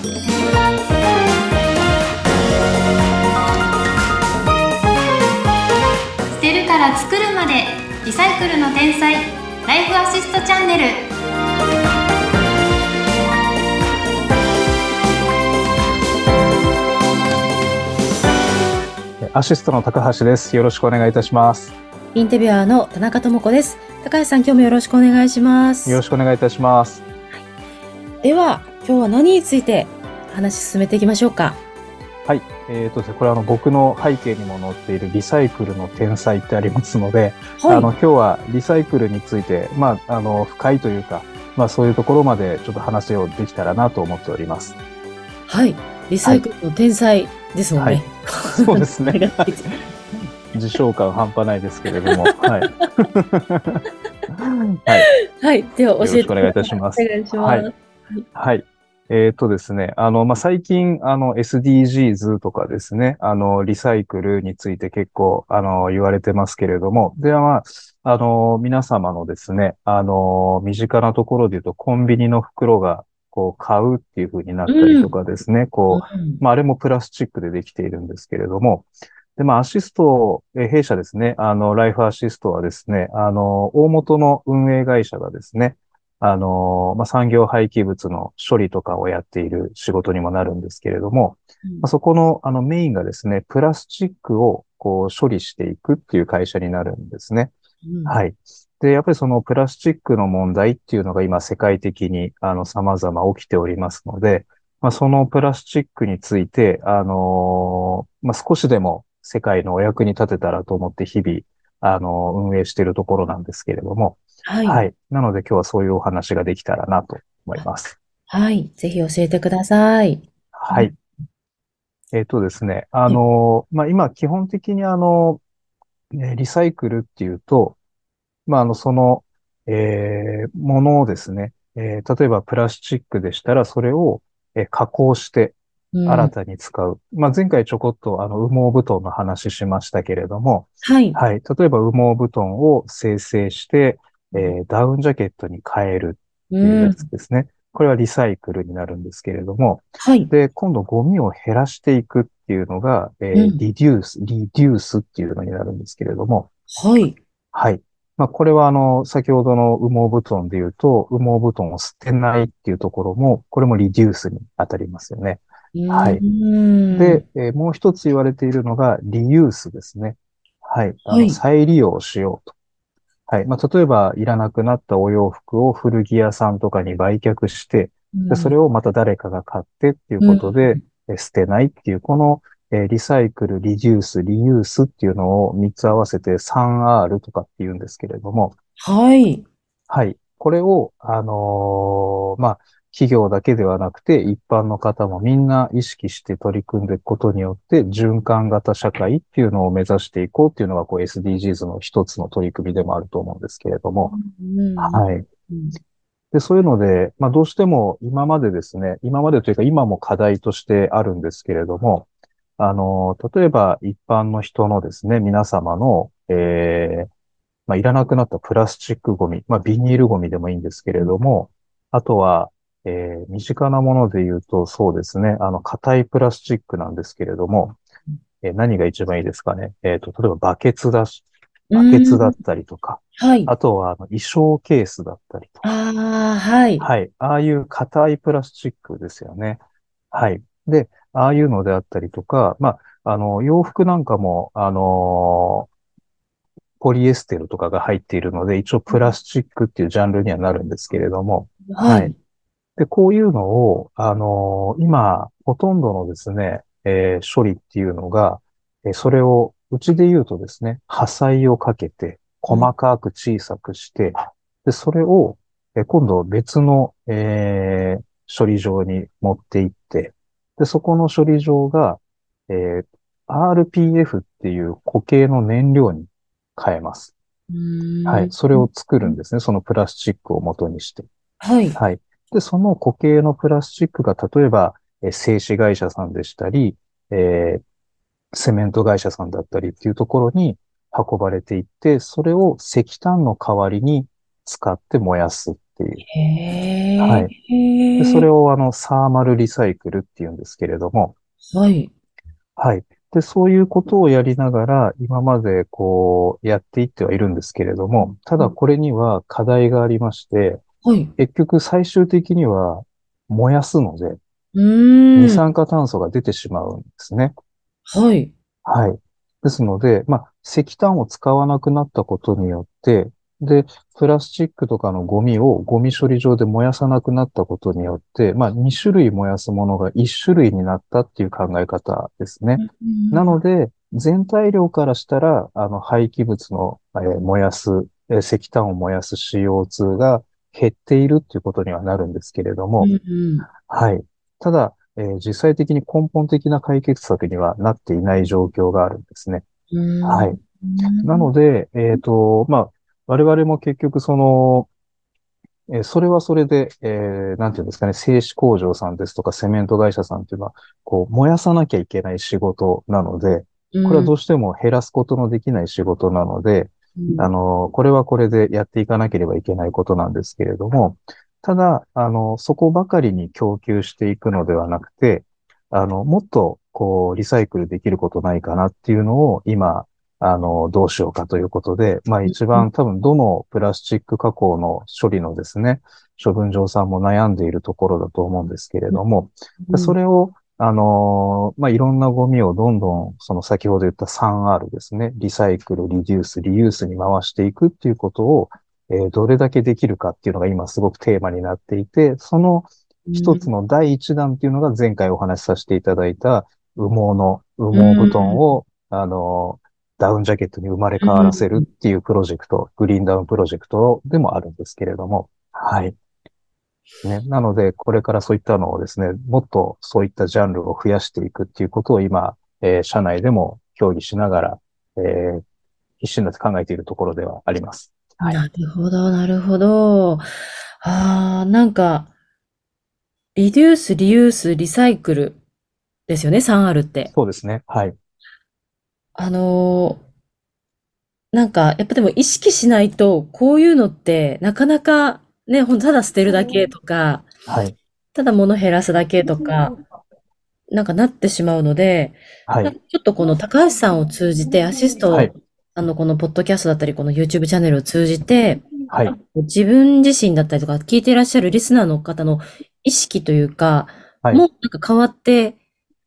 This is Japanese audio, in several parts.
捨てるから作るまでリサイクルの天才ライフアシストチャンネルアシストの高橋です。よろしくお願いいたします。インタビュアーの田中智子です。高橋さん、今日もよろしくお願いします。よろしくお願いいたします。では、今日は何について話進めていきましょうか？はい。えっ、とですね、これはあの僕の背景にも載っているリサイクルの天才ってありますので、はい。あの今日はリサイクルについて、まあ、あの深いというか、まあそういうところまでちょっと話をできたらなと思っております。はい。リサイクルの天才ですもんね。はいそうですね 自称感半端ないですけれども、はい。はい。はい。では、教えてよろしくお願いいたしますお願いします。はいはい。えっ、とですね、あの、まあ、最近、あの、SDGs とかですね、あの、リサイクルについて結構、あの、言われてますけれども、では、まあ、あの、皆様のですね、あの、身近なところで言うと、コンビニの袋が、こう、買うっていう風になったりとかですね、こう、うんまあ、あれもプラスチックでできているんですけれども、で、まあ、アシスト、えー弊社ですね、あの、ライフアシストはですね、あの、大元の運営会社がですね、あの、まあ、産業廃棄物の処理とかをやっている仕事にもなるんですけれども、まあ、そこの、あの、メインがですね、プラスチックを、こう、処理していくっていう会社になるんですね。うんはい。で、やっぱりそのプラスチックの問題っていうのが今世界的にあの様々起きておりますので、まあ、そのプラスチックについて、あのーまあ、少しでも世界のお役に立てたらと思って日々、あの運営しているところなんですけれども、はい。は。はいい。なので今日はそういうお話ができたらなと思います。ぜひ教えてください。はい。えっとですね、あのーまあ、今基本的にあの、ねリサイクルっていうと、まあ、あの、その、えーものをですね、えー例えばプラスチックでしたら、それを、えー加工してうん新たに使う。まあ、前回ちょこっとあの、羽毛布団の話しましたけれども、はい。はい。例えば羽毛布団を生成して、えーダウンジャケットに変えるっていううんやつですね。これはリサイクルになるんですけれども、はい。で、今度ゴミを減らしていくっていうのが、えうんーリデュース、リデュースっていうのになるんですけれども、はい。はい。まあ、これはあの、先ほどの羽毛布団で言うと、羽毛布団を捨てないっていうところも、これもリデュースに当たりますよね。はいうんで、えーもう一つ言われているのが、リユースですね。はい。あのはい再利用しようと。はい。まあ、例えば、いらなくなったお洋服を古着屋さんとかに売却して、で、それを、をまた誰かが買ってっていうことで、え捨てないっていう、この、えーリサイクル、リデュース、リユースっていうのを3つ合わせて 3R とかって言うんですけれども、はい。はい。これを、あのーまあ、企業だけではなくて、一般の方もみんな意識して取り組んでいくことによって、循環型社会っていうのを目指していこうっていうのが、こう SDGs の一つの取り組みでもあると思うんですけれども、うんはい。うんで、そういうので、まあどうしても今までですね、今までというか今も課題としてあるんですけれども、あの、例えば一般の人のですね、皆様の、えーまあいらなくなったプラスチックゴミ、まあビニールゴミでもいいんですけれども、あとは、えー身近なもので言うとそうですね、あの、硬いプラスチックなんですけれども、えー何が一番いいですかね？えっと、例えばバケツだし、バケツだったりとか、はい。あとはあの衣装ケースだったりとか、ああ、はい。はい。ああいう硬いプラスチックですよね。はい。で、ああいうのであったりとか、まあ、あの、洋服なんかも、あのポリエステルとかが入っているので、一応プラスチックっていうジャンルにはなるんですけれども、はい。で、こういうのを、あの今、ほとんどのですね、えー処理っていうのが、えーそれを、うちで言うとですね、破砕をかけて、細かく小さくして、で、それを、えー今度別の、えー処理場に持って行って、で、そこの処理場が、えー RPF っていう固形の燃料に変えます。はい。それを作るんですね。そのプラスチックを元にして。はい。はい。で、その固形のプラスチックが、例えば、えー製紙会社さんでしたり、えーセメント会社さんだったりっていうところに運ばれていって、それを石炭の代わりに使って燃やすっていう。はいでそれをあの、サーマルリサイクルっていうんですけれども、はい。はい。で、そういうことをやりながら、今までこう、やっていってはいるんですけれども、ただこれには課題がありまして、はい。結局最終的には燃やすので、うーん。二酸化炭素が出てしまうんですね。はい。はい。ですので、まあ、石炭を使わなくなったことによって、で、プラスチックとかのゴミをゴミ処理場で燃やさなくなったことによって、まあ、2種類燃やすものが1種類になったっていう考え方ですね。なので、全体量からしたら、あの、廃棄物の、えー燃やす、えー石炭を燃やす CO2 が減っているっていうことにはなるんですけれども、うんうんはい。ただ、えー実際的に根本的な解決策にはなっていない状況があるんですね。うんはい。なので、えっと、まあ、我々も結局その、えーそれはそれで、えーなんていうんですかね、製紙工場さんですとかセメント会社さんっていうのは、こう、燃やさなきゃいけない仕事なので、これはどうしても減らすことのできない仕事なので、うんあの、これはこれでやっていかなければいけないことなんですけれども、ただ、あの、そこばかりに供給していくのではなくて、あの、もっと、こう、リサイクルできることないかなっていうのを今、あの、どうしようかということで、まあ一番多分どのプラスチック加工の処理のですね、処分場さんも悩んでいるところだと思うんですけれども、それを、あのーまあ、いろんなゴミをどんどん、その先ほど言った 3R ですね、リサイクル、リデュース、リユースに回していくっていうことを、えーどれだけできるかっていうのが今すごくテーマになっていて、その一つの第一弾っていうのが前回お話しさせていただいた羽毛の、羽毛布団を、あのーダウンジャケットに生まれ変わらせるっていうプロジェクト、グリーンダウンプロジェクトでもあるんですけれども、はい。ね、なので、これからそういったのをですね、もっとそういったジャンルを増やしていくっていうことを今、えー社内でも協議しながら、えー必死になって考えているところではあります。はいなるほど、なるほど。ああ、なんか、リデュース、リユース、リサイクルですよね、3R って。そうですね。はい。あのーなんか、やっぱでも意識しないと、こういうのって、なかなか、ね、ほんとただ捨てるだけとか、はい。ただ物減らすだけとか、なんかなってしまうので、はい。ちょっとこの高橋さんを通じて、アシスト、はいあの、このポッドキャストだったり、この YouTube チャンネルを通じて、はい。自分自身だったりとか、聞いていらっしゃるリスナーの方の意識というか、はいもうなんか変わって、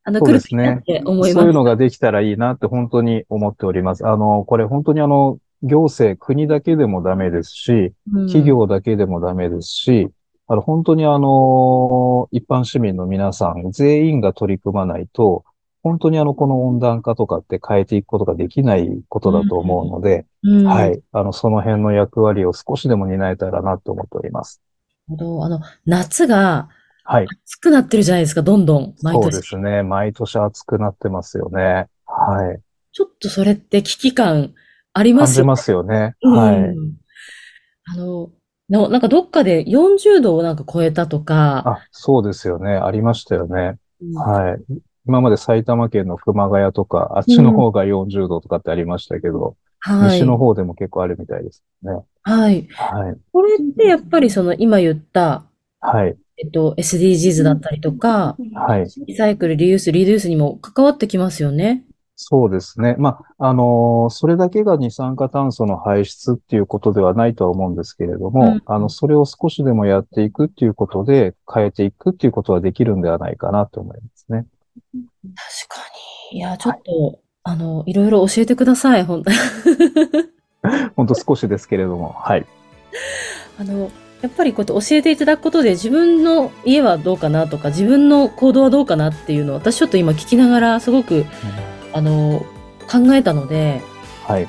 あの、来るって思います。そういうのができたらいいなって本当に思っております。あの、これ本当にあの、行政、国だけでもダメですし、うん企業だけでもダメですし、あの、本当にあの、一般市民の皆さん全員が取り組まないと、本当にあの、この温暖化とかって変えていくことができないことだと思うので、うんなるはい。あの、その辺の役割を少しでも担えたらなと思っております。ほど。あの、夏がはい。暑くなってるじゃないですか、どんどん、毎そう年。ですね。毎年暑くなってますよね。はい。ちょっとそれって危機感ありますよ感じますよね。うんはい。あの、ななんかどっかで40度をなんか超えたとか、あ、そうですよね。ありましたよね。うんはい。今まで埼玉県の熊谷とか、あっちの方が40度とかってありましたけど、はい。西の方でも結構あるみたいですね。はい。はい。これってやっぱりその今言った、はい。えっと、SDGs だったりとか、はい。リサイクル、リユース、リデュースにも関わってきますよね。そうですね。まあ、あのーそれだけが二酸化炭素の排出っていうことではないとは思うんですけれども、うんあの、それを少しでもやっていくっていうことで変えていくっていうことはできるんではないかなと思いますね。確かに。いや、ちょっと、あの、いろいろ教えてください、本当に。ほんと 少しですけれども、はい。あの、やっぱりこうやって教えていただくことで自分の家はどうかなとか、自分の行動はどうかなっていうのを私ちょっと今聞きながらすごく、あの、考えたので、はい。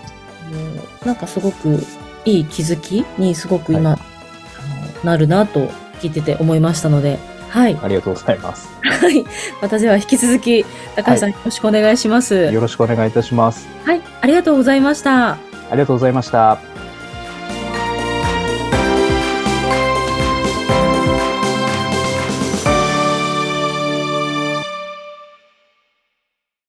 なんかすごくいい気づきにすごく今、はあのなるなと聞いてて思いましたので、はい。ありがとうございます。はい。私では引き続き、高橋さんよろしくお願いします。よろしくお願いいたします。はい。ありがとうございました。ありがとうございました。